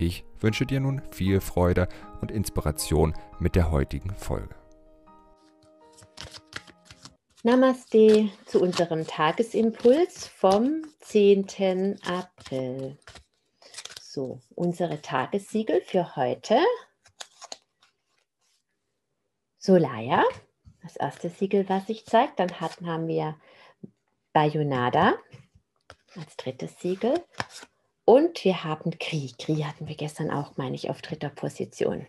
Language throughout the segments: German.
Ich wünsche dir nun viel Freude und Inspiration mit der heutigen Folge. Namaste zu unserem Tagesimpuls vom 10. April. So, unsere Tagessiegel für heute. Solaya, das erste Siegel, was ich zeige. Dann hatten, haben wir Bayonada als drittes Siegel. Und wir haben Kri. Kri hatten wir gestern auch, meine ich, auf dritter Position.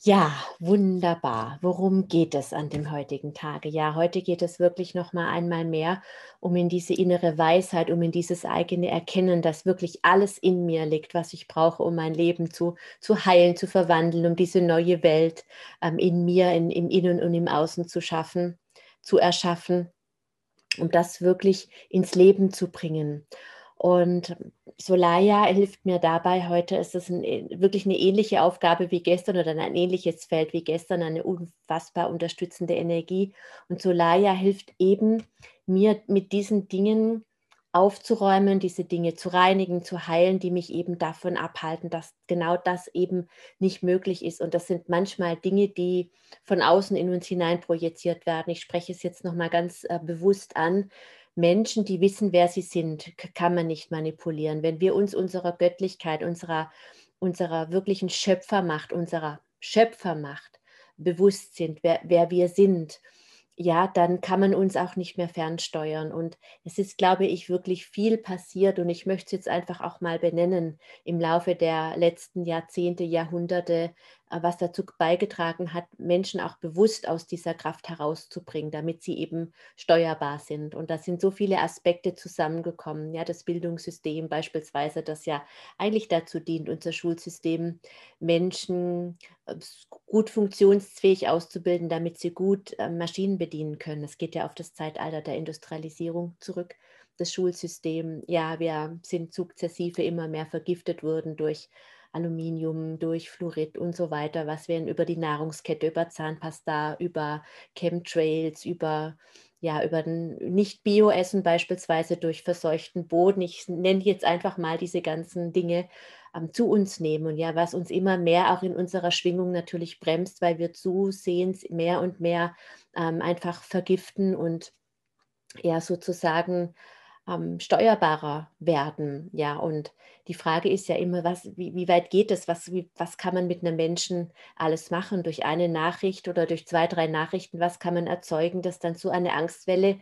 Ja, wunderbar. Worum geht es an dem heutigen Tage? Ja, heute geht es wirklich noch mal einmal mehr um in diese innere Weisheit, um in dieses eigene Erkennen, dass wirklich alles in mir liegt, was ich brauche, um mein Leben zu, zu heilen, zu verwandeln, um diese neue Welt ähm, in mir, in, im Innen und im Außen zu schaffen, zu erschaffen, um das wirklich ins Leben zu bringen. Und Solaya hilft mir dabei. Heute ist es ein, wirklich eine ähnliche Aufgabe wie gestern oder ein ähnliches Feld wie gestern, eine unfassbar unterstützende Energie. Und Solaya hilft eben mir mit diesen Dingen aufzuräumen, diese Dinge zu reinigen, zu heilen, die mich eben davon abhalten, dass genau das eben nicht möglich ist. Und das sind manchmal Dinge, die von außen in uns hinein projiziert werden. Ich spreche es jetzt nochmal ganz äh, bewusst an. Menschen, die wissen, wer sie sind, kann man nicht manipulieren. Wenn wir uns unserer Göttlichkeit, unserer, unserer wirklichen Schöpfermacht, unserer Schöpfermacht bewusst sind, wer, wer wir sind, ja, dann kann man uns auch nicht mehr fernsteuern. Und es ist, glaube ich, wirklich viel passiert. Und ich möchte es jetzt einfach auch mal benennen im Laufe der letzten Jahrzehnte, Jahrhunderte, was dazu beigetragen hat, Menschen auch bewusst aus dieser Kraft herauszubringen, damit sie eben steuerbar sind. Und da sind so viele Aspekte zusammengekommen. Ja, das Bildungssystem beispielsweise, das ja eigentlich dazu dient, unser Schulsystem Menschen äh, gut funktionsfähig auszubilden, damit sie gut äh, Maschinen bedienen können. Es geht ja auf das Zeitalter der Industrialisierung zurück das Schulsystem. Ja, wir sind sukzessive immer mehr vergiftet worden durch Aluminium, durch Fluorid und so weiter, was wir über die Nahrungskette, über Zahnpasta, über Chemtrails, über ja, über Nicht-Bio-Essen beispielsweise durch verseuchten Boden. Ich nenne jetzt einfach mal diese ganzen Dinge ähm, zu uns nehmen und ja, was uns immer mehr auch in unserer Schwingung natürlich bremst, weil wir zusehends mehr und mehr ähm, einfach vergiften und ja sozusagen ähm, steuerbarer werden. Ja, und die Frage ist ja immer, was, wie, wie weit geht es? Was, wie, was kann man mit einem Menschen alles machen? Durch eine Nachricht oder durch zwei, drei Nachrichten, was kann man erzeugen, dass dann so eine Angstwelle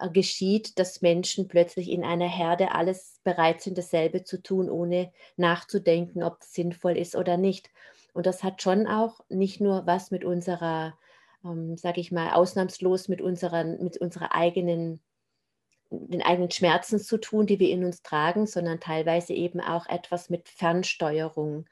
äh, geschieht, dass Menschen plötzlich in einer Herde alles bereit sind, dasselbe zu tun, ohne nachzudenken, ob es sinnvoll ist oder nicht. Und das hat schon auch nicht nur was mit unserer, ähm, sage ich mal, ausnahmslos mit, unseren, mit unserer eigenen den eigenen Schmerzen zu tun, die wir in uns tragen, sondern teilweise eben auch etwas mit Fernsteuerung.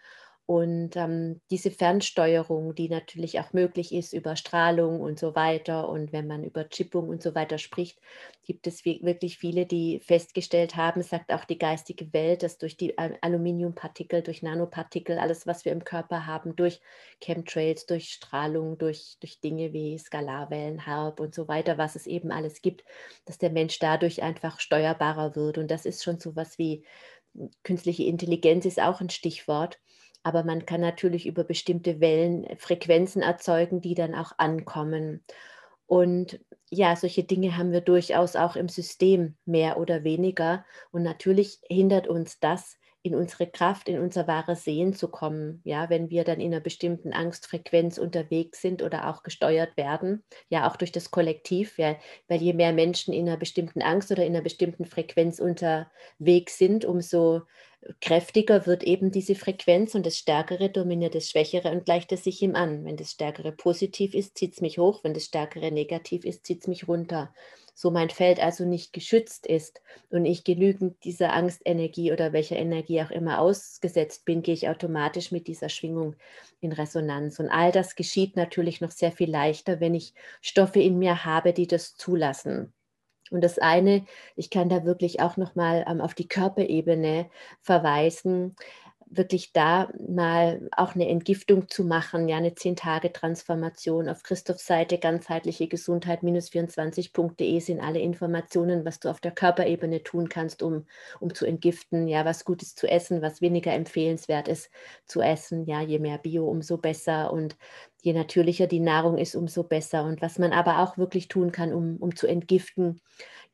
Und ähm, diese Fernsteuerung, die natürlich auch möglich ist über Strahlung und so weiter, und wenn man über Chippung und so weiter spricht, gibt es wirklich viele, die festgestellt haben, sagt auch die geistige Welt, dass durch die Aluminiumpartikel, durch Nanopartikel, alles, was wir im Körper haben, durch Chemtrails, durch Strahlung, durch, durch Dinge wie Skalarwellen, Harp und so weiter, was es eben alles gibt, dass der Mensch dadurch einfach steuerbarer wird. Und das ist schon so was wie hm, künstliche Intelligenz ist auch ein Stichwort aber man kann natürlich über bestimmte Wellen äh, Frequenzen erzeugen, die dann auch ankommen. Und ja, solche Dinge haben wir durchaus auch im System mehr oder weniger. Und natürlich hindert uns das, in unsere Kraft, in unser wahres Sehen zu kommen. Ja, wenn wir dann in einer bestimmten Angstfrequenz unterwegs sind oder auch gesteuert werden, ja, auch durch das Kollektiv, ja, weil je mehr Menschen in einer bestimmten Angst oder in einer bestimmten Frequenz unterwegs sind, umso kräftiger wird eben diese Frequenz und das Stärkere dominiert das Schwächere und gleicht es sich ihm an. Wenn das Stärkere positiv ist, zieht es mich hoch, wenn das Stärkere negativ ist, zieht es mich runter. So mein Feld also nicht geschützt ist und ich genügend dieser Angstenergie oder welcher Energie auch immer ausgesetzt bin, gehe ich automatisch mit dieser Schwingung in Resonanz. Und all das geschieht natürlich noch sehr viel leichter, wenn ich Stoffe in mir habe, die das zulassen. Und das eine, ich kann da wirklich auch nochmal ähm, auf die Körperebene verweisen wirklich da mal auch eine Entgiftung zu machen, ja, eine 10-Tage-Transformation. Auf Christophs Seite ganzheitliche Gesundheit minus 24.de sind alle Informationen, was du auf der Körperebene tun kannst, um, um zu entgiften, ja, was gut ist zu essen, was weniger empfehlenswert ist zu essen, ja, je mehr Bio, umso besser und je natürlicher die Nahrung ist, umso besser. Und was man aber auch wirklich tun kann, um, um zu entgiften,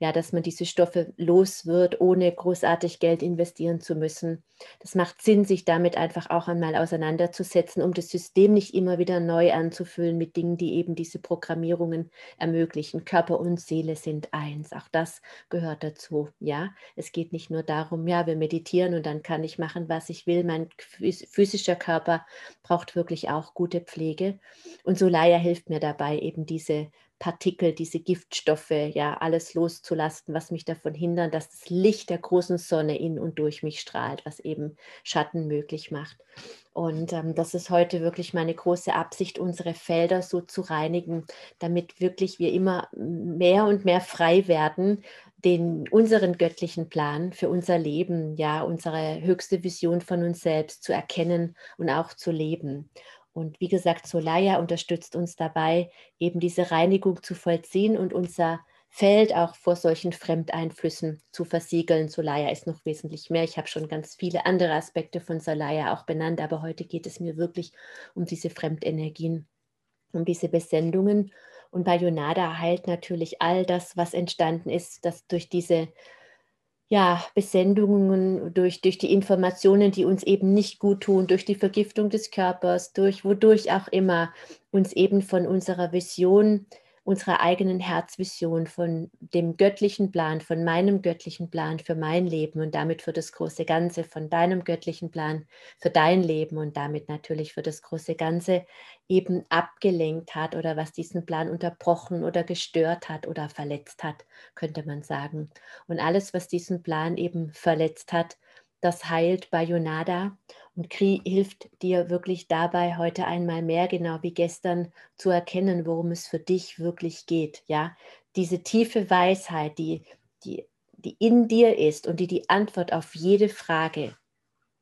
ja, dass man diese Stoffe los wird, ohne großartig Geld investieren zu müssen. Das macht Sinn, sich damit einfach auch einmal auseinanderzusetzen, um das System nicht immer wieder neu anzufüllen mit Dingen, die eben diese Programmierungen ermöglichen. Körper und Seele sind eins. Auch das gehört dazu. Ja, es geht nicht nur darum, ja, wir meditieren und dann kann ich machen, was ich will. Mein physischer Körper braucht wirklich auch gute Pflege. Und Solaya hilft mir dabei, eben diese Partikel, diese Giftstoffe, ja, alles loszulassen, was mich davon hindert, dass das Licht der großen Sonne in und durch mich strahlt, was eben Schatten möglich macht. Und ähm, das ist heute wirklich meine große Absicht, unsere Felder so zu reinigen, damit wirklich wir immer mehr und mehr frei werden, den unseren göttlichen Plan für unser Leben, ja, unsere höchste Vision von uns selbst zu erkennen und auch zu leben. Und wie gesagt, Solaya unterstützt uns dabei, eben diese Reinigung zu vollziehen und unser Feld auch vor solchen Fremdeinflüssen zu versiegeln. Solaya ist noch wesentlich mehr. Ich habe schon ganz viele andere Aspekte von Solaya auch benannt, aber heute geht es mir wirklich um diese Fremdenergien, um diese Besendungen. Und bei Yonada heilt natürlich all das, was entstanden ist, dass durch diese ja, Besendungen, durch, durch die Informationen, die uns eben nicht gut tun, durch die Vergiftung des Körpers, durch wodurch auch immer uns eben von unserer Vision unserer eigenen Herzvision, von dem göttlichen Plan, von meinem göttlichen Plan für mein Leben und damit für das große Ganze, von deinem göttlichen Plan für dein Leben und damit natürlich für das große Ganze eben abgelenkt hat oder was diesen Plan unterbrochen oder gestört hat oder verletzt hat, könnte man sagen. Und alles, was diesen Plan eben verletzt hat, das heilt bei Yonada und Kri hilft dir wirklich dabei, heute einmal mehr, genau wie gestern, zu erkennen, worum es für dich wirklich geht. Ja, diese tiefe Weisheit, die, die, die in dir ist und die die Antwort auf jede Frage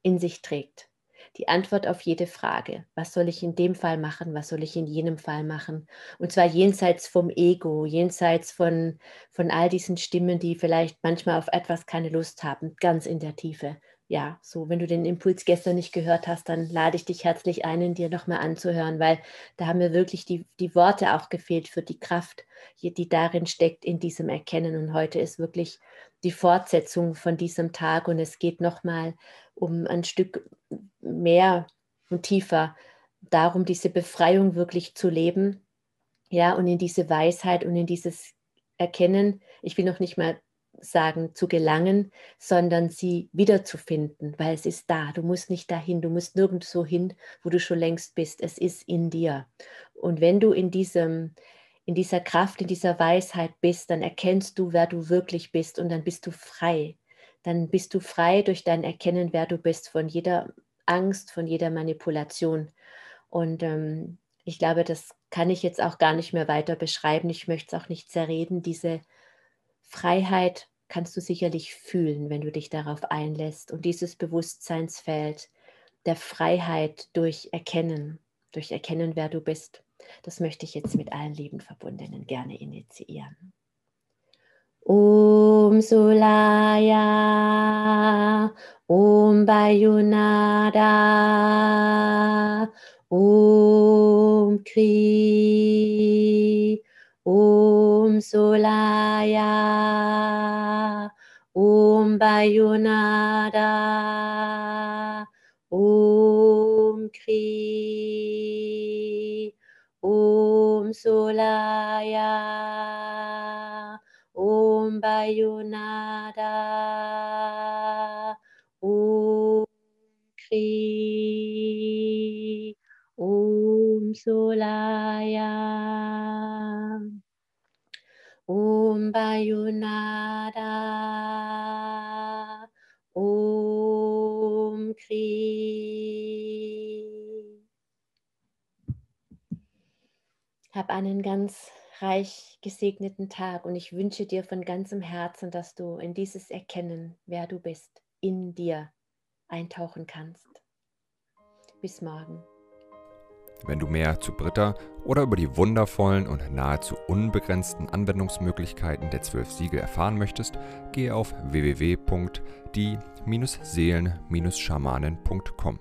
in sich trägt. Die Antwort auf jede Frage. Was soll ich in dem Fall machen? Was soll ich in jenem Fall machen? Und zwar jenseits vom Ego, jenseits von, von all diesen Stimmen, die vielleicht manchmal auf etwas keine Lust haben, ganz in der Tiefe ja, so, wenn du den Impuls gestern nicht gehört hast, dann lade ich dich herzlich ein, ihn dir nochmal anzuhören, weil da haben mir wirklich die, die Worte auch gefehlt für die Kraft, die darin steckt in diesem Erkennen. Und heute ist wirklich die Fortsetzung von diesem Tag und es geht nochmal um ein Stück mehr und tiefer darum, diese Befreiung wirklich zu leben. Ja, und in diese Weisheit und in dieses Erkennen, ich will noch nicht mal sagen, zu gelangen, sondern sie wiederzufinden, weil es ist da. Du musst nicht dahin, du musst nirgendwo hin, wo du schon längst bist. Es ist in dir. Und wenn du in diesem in dieser Kraft, in dieser Weisheit bist, dann erkennst du, wer du wirklich bist und dann bist du frei. Dann bist du frei durch dein Erkennen, wer du bist, von jeder Angst, von jeder Manipulation. Und ähm, ich glaube, das kann ich jetzt auch gar nicht mehr weiter beschreiben. Ich möchte es auch nicht zerreden, diese Freiheit kannst du sicherlich fühlen, wenn du dich darauf einlässt. Und dieses Bewusstseinsfeld der Freiheit durch Erkennen, durch Erkennen, wer du bist, das möchte ich jetzt mit allen lieben Verbundenen gerne initiieren. Om Sulaya, Om Bayunada, Om Kri, Om Solaya, Om Bayonada, Om Kri, Om Solaya, Om Bayonada, Om Kri, Om Solaya. Om Bayunada. Om Kri. Hab einen ganz reich gesegneten Tag und ich wünsche dir von ganzem Herzen, dass du in dieses Erkennen, wer du bist, in dir eintauchen kannst. Bis morgen. Wenn du mehr zu Britta oder über die wundervollen und nahezu unbegrenzten Anwendungsmöglichkeiten der zwölf Siegel erfahren möchtest, gehe auf www.die-seelen-schamanen.com.